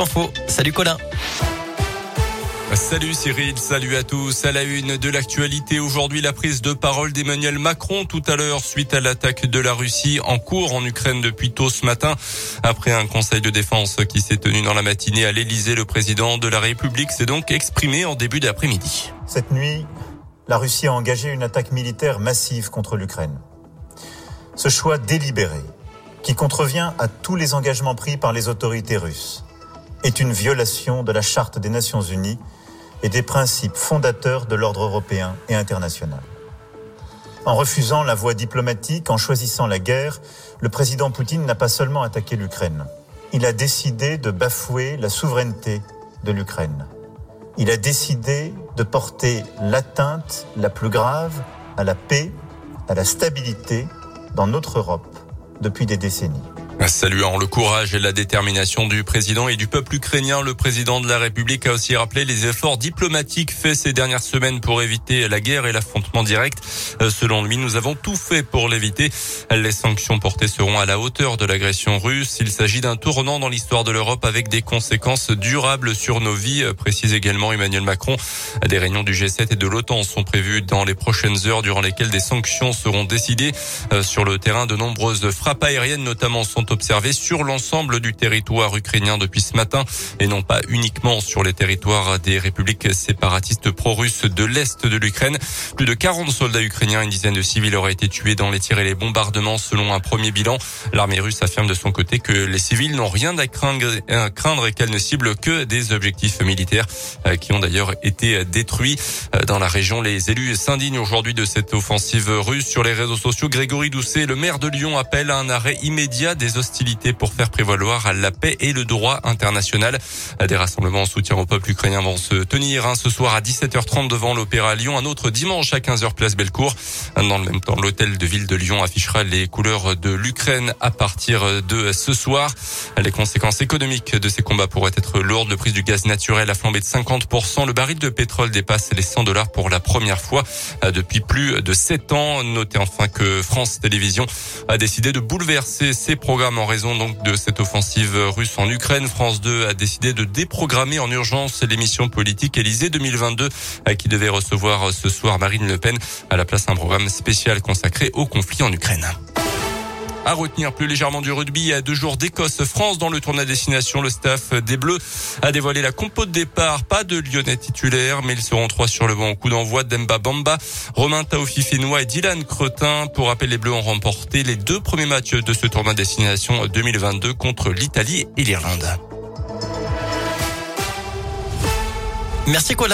Info. Salut Colin. Salut Cyril, salut à tous. À la une de l'actualité aujourd'hui, la prise de parole d'Emmanuel Macron tout à l'heure suite à l'attaque de la Russie en cours en Ukraine depuis tôt ce matin. Après un conseil de défense qui s'est tenu dans la matinée à l'Elysée, le président de la République s'est donc exprimé en début d'après-midi. Cette nuit, la Russie a engagé une attaque militaire massive contre l'Ukraine. Ce choix délibéré, qui contrevient à tous les engagements pris par les autorités russes, est une violation de la Charte des Nations Unies et des principes fondateurs de l'ordre européen et international. En refusant la voie diplomatique, en choisissant la guerre, le président Poutine n'a pas seulement attaqué l'Ukraine, il a décidé de bafouer la souveraineté de l'Ukraine. Il a décidé de porter l'atteinte la plus grave à la paix, à la stabilité dans notre Europe depuis des décennies. Saluant le courage et la détermination du président et du peuple ukrainien, le président de la République a aussi rappelé les efforts diplomatiques faits ces dernières semaines pour éviter la guerre et l'affrontement direct. Euh, selon lui, nous avons tout fait pour l'éviter. Les sanctions portées seront à la hauteur de l'agression russe. Il s'agit d'un tournant dans l'histoire de l'Europe avec des conséquences durables sur nos vies, précise également Emmanuel Macron. Des réunions du G7 et de l'OTAN sont prévues dans les prochaines heures durant lesquelles des sanctions seront décidées. Euh, sur le terrain, de nombreuses frappes aériennes notamment sont observé sur l'ensemble du territoire ukrainien depuis ce matin et non pas uniquement sur les territoires des républiques séparatistes pro-russes de l'Est de l'Ukraine. Plus de 40 soldats ukrainiens une dizaine de civils auraient été tués dans les tirs et les bombardements selon un premier bilan. L'armée russe affirme de son côté que les civils n'ont rien à craindre, et qu'elle ne cible que des objectifs militaires euh, qui ont d'ailleurs été détruits euh, dans la région. Les élus s'indignent aujourd'hui de cette offensive russe sur les réseaux sociaux. Grégory Doucet, le maire de Lyon, appelle à un arrêt immédiat des hostilités pour faire prévaloir la paix et le droit international. Des rassemblements en soutien au peuple ukrainien vont se tenir hein, ce soir à 17h30 devant l'Opéra Lyon. Un autre dimanche à 15h place Bellecour. Dans le même temps, l'hôtel de ville de Lyon affichera les couleurs de l'Ukraine à partir de ce soir. Les conséquences économiques de ces combats pourraient être lourdes. Le prix du gaz naturel a flambé de 50%. Le baril de pétrole dépasse les 100 dollars pour la première fois depuis plus de 7 ans. Notez enfin que France Télévisions a décidé de bouleverser ses programmes en raison donc de cette offensive russe en Ukraine. France 2 a décidé de déprogrammer en urgence l'émission politique Élysée 2022 qui devait recevoir ce soir Marine Le Pen à la place d'un programme spécial consacré au conflit en Ukraine. À retenir plus légèrement du rugby, à deux jours d'Écosse-France dans le tournoi destination, le staff des Bleus a dévoilé la compo de départ. Pas de Lyonnais titulaires, mais ils seront trois sur le banc au coup d'envoi. Demba Bamba, Romain Taofi Finois et Dylan Cretin. Pour rappel, les Bleus ont remporté les deux premiers matchs de ce tournoi destination 2022 contre l'Italie et l'Irlande. Merci Colin.